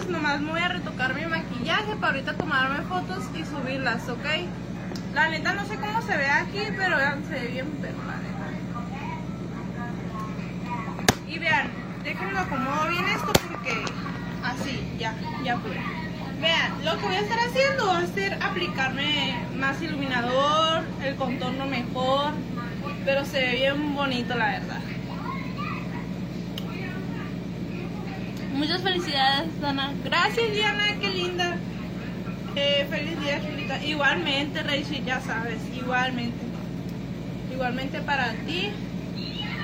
pues nomás me voy a retocar mi maquillaje para ahorita tomarme fotos y subirlas, ¿ok? La neta no sé cómo se ve aquí, pero vean, se ve bien pero la neta. Y vean, déjenme acomodo bien esto porque así, ya, ya pude. Vean, lo que voy a estar haciendo va a ser aplicarme más iluminador, el contorno mejor, pero se ve bien bonito la verdad. Muchas felicidades, Dana. Gracias, Diana, qué linda. Eh, feliz día, Julita. Igualmente, Rachel, ya sabes, igualmente. Igualmente para ti.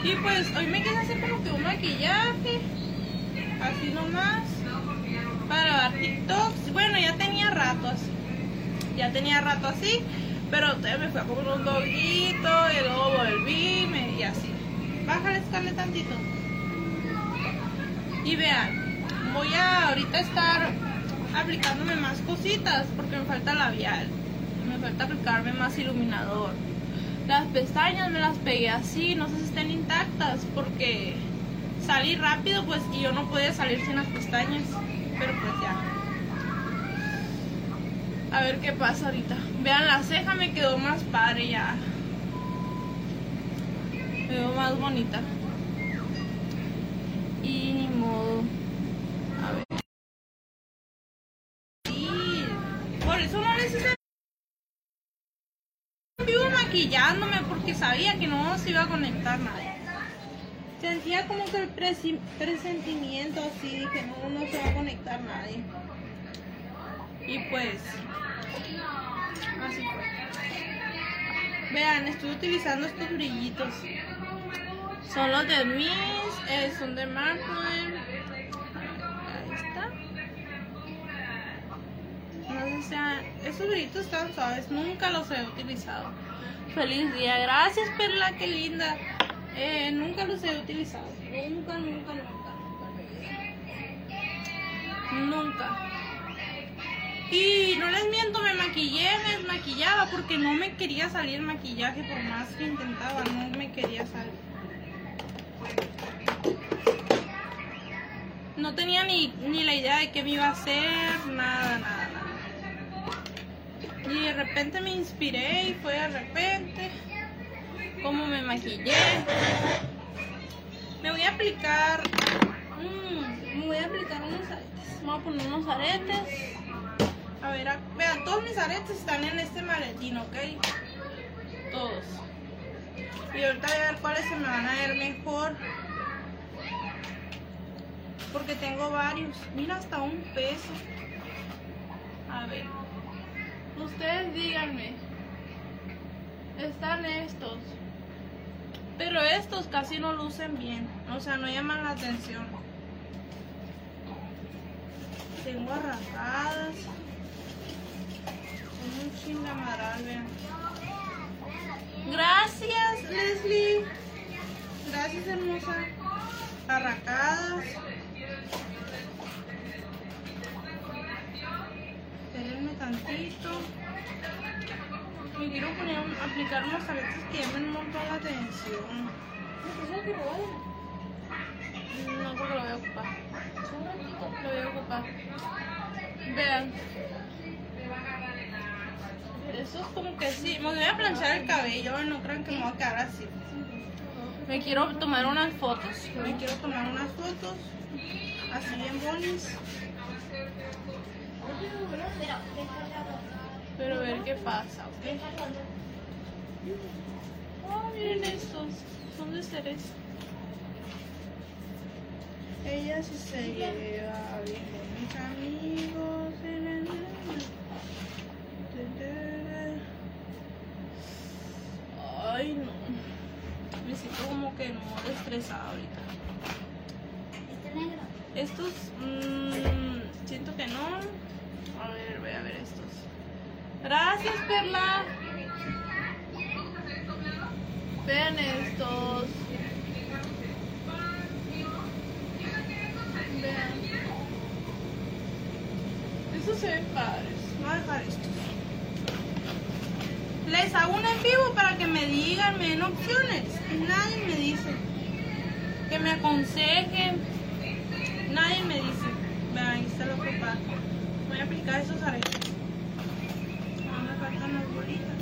Y pues hoy me quise hacer como que un maquillaje. Así nomás. Para grabar TikToks. Bueno, ya tenía rato así. Ya tenía rato así. Pero todavía me fui a comer un doguito. Y luego volví y así. Bájale, escale tantito. Y vean, voy a ahorita estar aplicándome más cositas porque me falta labial. Me falta aplicarme más iluminador. Las pestañas me las pegué así, no sé si estén intactas porque salí rápido pues y yo no podía salir sin las pestañas. Pero pues ya. A ver qué pasa ahorita. Vean, la ceja me quedó más padre ya. Me veo más bonita. Y ni modo. A ver. Sí. Por eso no necesito vivo maquillándome porque sabía que no se iba a conectar nadie. Sentía como que el presentimiento así, dije no, no se va a conectar nadie. Y pues, así fue. Vean, estoy utilizando estos brillitos. Son los de Miss, eh, son de Markman. Ahí está. No sé si sean- esos brillitos están suaves, nunca los he utilizado. Feliz día, gracias Perla, qué linda. Eh, nunca los he utilizado, nunca, nunca, nunca, nunca. Y no les miento, me maquillé, me desmaquillaba porque no me quería salir maquillaje por más que intentaba, no me quería salir. No tenía ni, ni la idea de qué me iba a hacer, nada, nada. Y de repente me inspiré y fue de repente cómo me maquillé. Me voy a aplicar, mm, me voy a aplicar unos aretes. Me voy a poner unos aretes. A ver, a- vean, todos mis aretes están en este maletín, ¿ok? Todos. Y ahorita voy a ver cuáles se me van a ver mejor. Porque tengo varios. Mira, hasta un peso. A ver. Ustedes díganme. Están estos. Pero estos casi no lucen bien. O sea, no llaman la atención. Tengo arrasadas. Un chingamaral, vean. Gracias, Leslie. Gracias, hermosa. Arracadas. Tantito. Me quiero poner, aplicar unos que llamen un montón la atención. No, porque lo voy a ocupar. Lo voy a ocupar. Vean. Eso es como que sí. Me voy a planchar el cabello. No crean que me voy a quedar así. Me quiero tomar unas fotos. Me quiero tomar unas fotos. Así bien bonis. Pero ver qué pasa, ¿ok? Oh, miren estos. Son de cereza. Ella sí se lleva bien con mis amigos. Ay, no. Me siento como que no estresada ahorita. Este negro. Estos, mmm, siento que no. A ver, voy a ver estos. Gracias, Perla. Vean estos. Vean. Estos se ven padres. Voy a dejar estos. Les hago un en vivo para que me digan, me den opciones. Nadie me dice. Que me aconsejen. Nadie me dice. Vean, ahí está pasa. Voy a aplicar esos aretes. No me faltan las bolitas.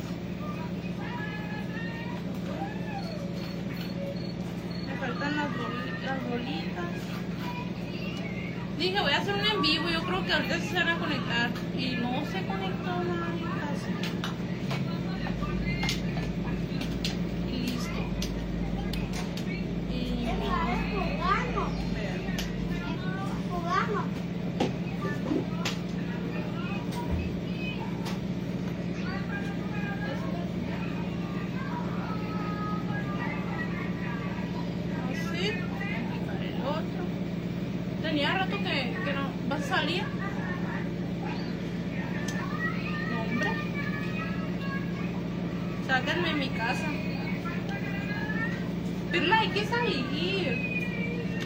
Me faltan las, boli- las bolitas. Dije, voy a hacer un en vivo. Yo creo que ahorita se van a conectar. Y no se conectó nadie casi. Y listo. Y jugando. vean. Jugando. Así. Aplicar el otro. Tenía rato que, que no. ¿Vas a salir? No, hombre. Sáquenme de mi casa. Pero hay que salir.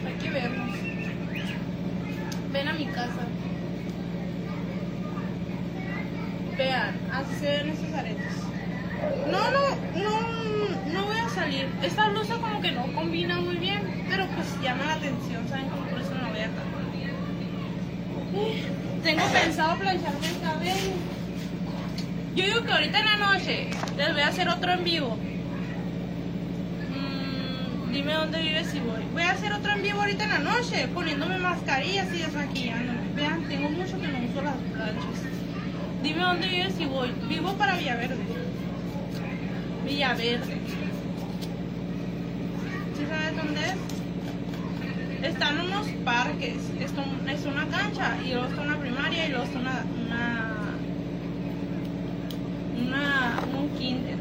Hay que vernos. Ven a mi casa. Vean, así se ven esos aretes. No, no, no, no voy a salir. Esta blusa como que no combina muy bien, pero pues llama la atención, ¿saben? Como por eso no voy a acá. Tengo pensado plancharme el cabello. Yo digo que ahorita en la noche les voy a hacer otro en vivo. Mm, dime dónde vives y voy. Voy a hacer otro en vivo ahorita en la noche, poniéndome mascarillas y desmaquillándome. Vean, tengo mucho que no uso las planchas. Dime dónde vives y voy. Vivo para Villaverde. Villaverde. ¿Sí sabes dónde es? Están unos parques. Esto es una cancha y luego está una primaria y luego está una, una un kinder.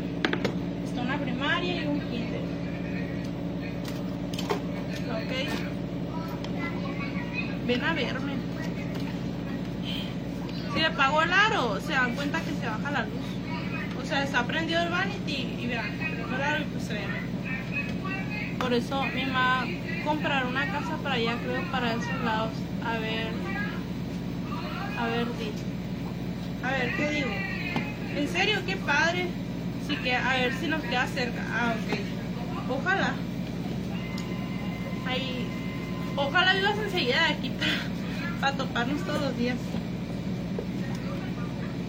Está una primaria y un kinder. Ok. Ven a verme. Si le apago el aro, se dan cuenta que se baja la luz. O sea, está prendido el vanity y vean, el aro y pues se ve. Por eso mi mamá comprar una casa para allá, creo, para esos lados. A ver. A ver, di. A ver, ¿qué digo? En serio, qué padre. Sí que, a ver si nos queda cerca. Ah, ok. Ojalá. Ahí. Ojalá vivas enseguida de aquí para, para toparnos todos los días.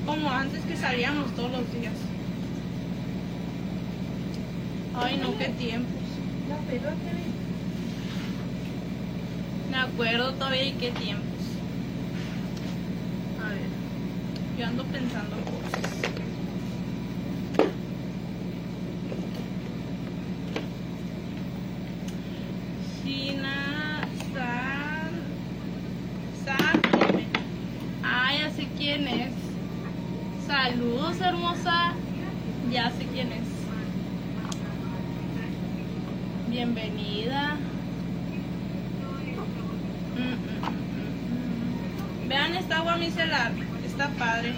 Como antes que salíamos todos los días. Ay, no, qué tiempos. Me acuerdo todavía y qué tiempos. A ver, yo ando pensando quién es. Saludos, hermosa. Ya sé quién es. Bienvenida. Mm, mm, mm. Vean esta agua micelar. Está padre.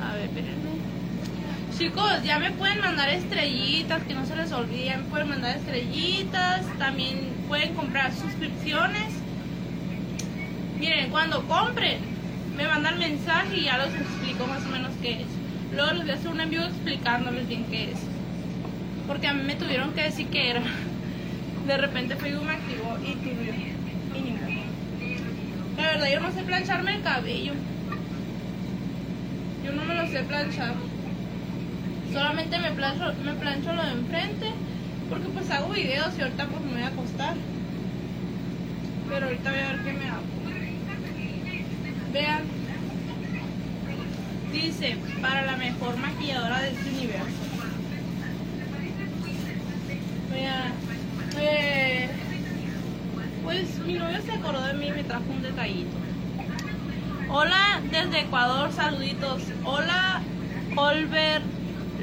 A ver, espérenme. Chicos, ya me pueden mandar estrellitas, que no se les olvide, me pueden mandar estrellitas, también pueden comprar suscripciones. Miren, cuando compren, me mandan mensaje y ya los explico más o menos qué es. Luego les voy a hacer un envío explicándoles bien qué es. Porque a mí me tuvieron que decir qué era. De repente Facebook me activó y tuve. La verdad, yo no sé plancharme el cabello. Yo no me lo sé planchar. Solamente me plancho, me plancho lo de enfrente. Porque pues hago videos y ahorita pues me voy a acostar. Pero ahorita voy a ver qué me hago. Vean. Dice, para la mejor maquilladora de este universo. Vean. eh, pues mi novio se acordó de mí y me trajo un detallito. Hola desde Ecuador, saluditos. Hola, Olver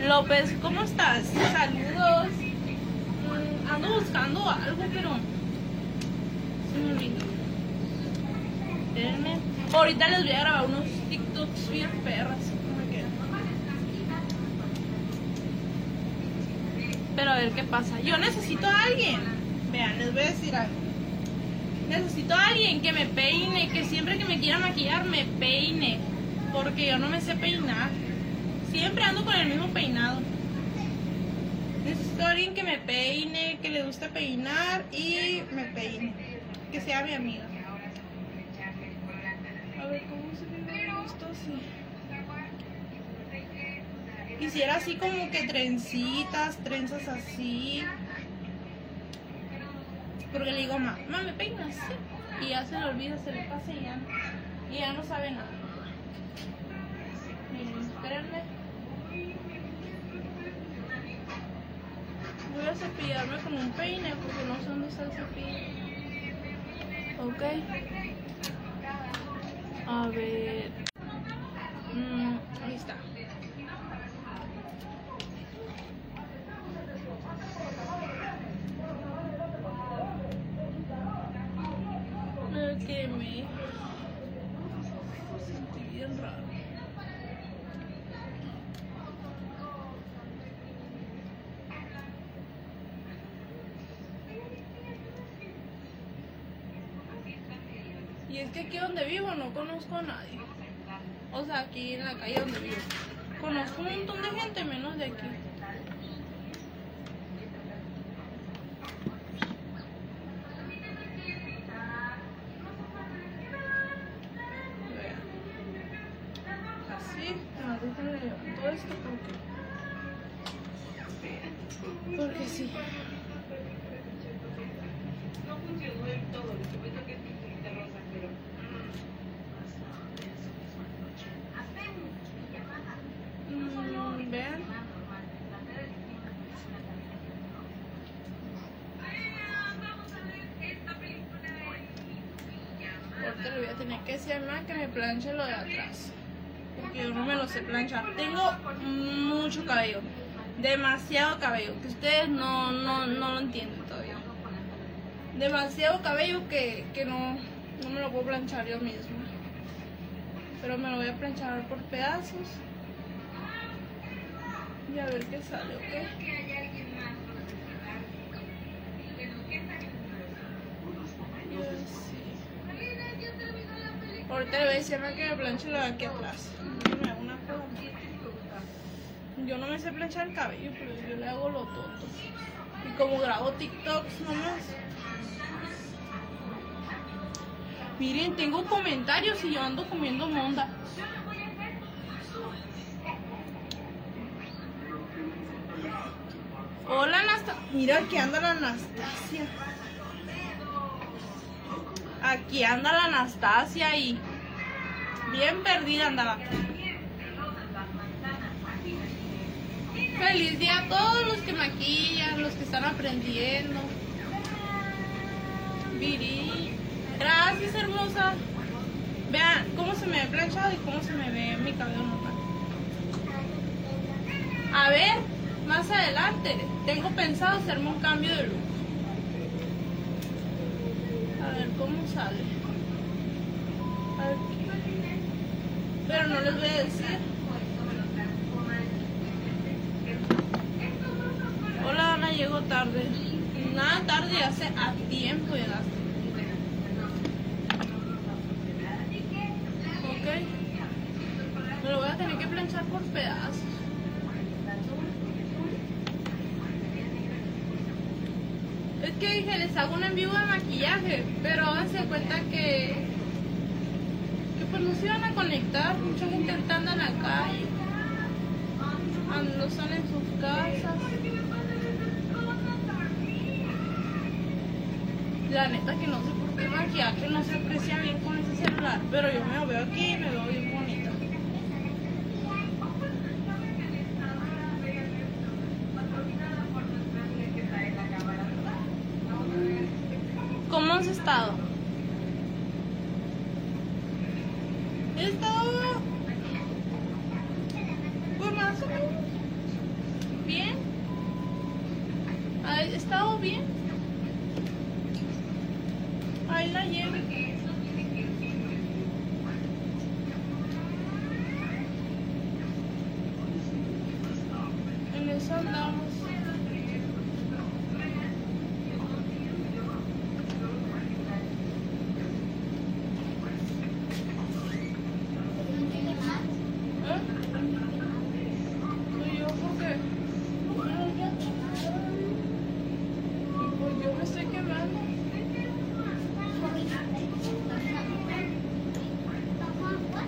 López, ¿cómo estás? Saludos. Mm, ando buscando algo, pero se me olvidó. Espérenme. Ahorita les voy a grabar unos TikToks bien perras. Pero a ver qué pasa. Yo necesito a alguien. Vean, les voy a decir algo. Necesito a alguien que me peine, que siempre que me quiera maquillar me peine, porque yo no me sé peinar. Siempre ando con el mismo peinado. Necesito alguien que me peine, que le guste peinar y me peine. Que sea mi amiga. A ver, ¿cómo se ve esto así? Quisiera así como que trencitas, trenzas así. Porque le digo, ma, ma, me peinas. Y ya se le olvida, se le pasa y ya, y ya no sabe nada. Miren, espérenme. Voy a cepillarme con un peine porque no sé dónde está el cepillo. Ok. A ver. Mm, ahí está. Me quemé. Sentí bien raro. Y es que aquí donde vivo no conozco a nadie. O sea, aquí en la calle donde vivo. Conozco un montón de gente menos de aquí. Ahorita le voy a tener que decir a mamá que me planche lo de atrás. Porque yo no me lo sé planchar. Tengo mucho cabello. Demasiado cabello. Que ustedes no, no, no lo entienden todavía. Demasiado cabello que, que no, no me lo puedo planchar yo misma. Pero me lo voy a planchar por pedazos. Y a ver qué sale, ¿ok? Y así. Ahorita le voy a decir a que me planche lo de aquí atrás. Yo no me sé planchar el cabello, pero yo le hago lo tonto. Y como grabo TikToks nomás. Miren, tengo comentarios y yo ando comiendo monda. Hola Anastasia. Mira, aquí anda la Anastasia. Aquí anda la Anastasia y bien perdida andaba. Feliz día a todos los que maquillan, los que están aprendiendo. Viri. Gracias, hermosa. Vean cómo se me ve planchado y cómo se me ve mi cabello normal. A ver, más adelante, tengo pensado hacerme un cambio de look. A ver cómo sale. Aquí. Pero no les voy a decir. Hola Ana, llego tarde. Nada tarde, hace a tiempo llegaste. Ok. Me lo voy a tener que planchar por pedazos. Es que dije, les hago un en vivo de maquillaje, pero háganse cuenta que, que pues no se iban a conectar, mucha gente anda en la calle, no están en sus casas. La neta que no sé por qué maquillaje no se aprecia bien con ese celular, pero yo me lo veo aquí me veo ¿Cómo has estado? He estado pues más o menos bien. He estado bien. Ahí la llevo. En eso andamos.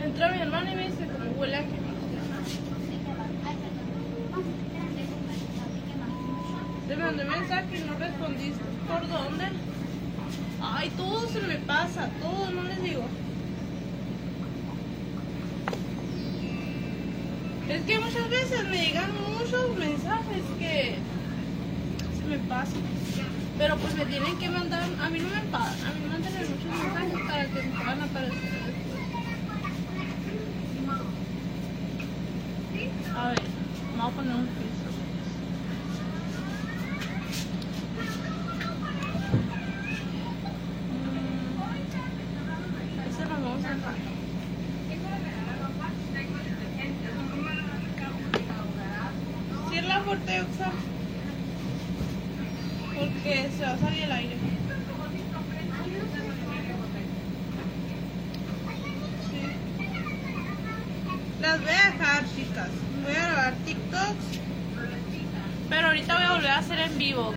Entró mi hermana y me dice como huele a quemado. Te mandé mensaje y no respondiste. ¿Por dónde? Ay, todo se me pasa, todo, no les digo. Es que muchas veces me llegan muchos mensajes que se me pasan. Pero pues me tienen que mandar, a mí no me pagan, a mí me mandan muchos mensajes para que me puedan aparecer. A ver, vamos a poner un piso.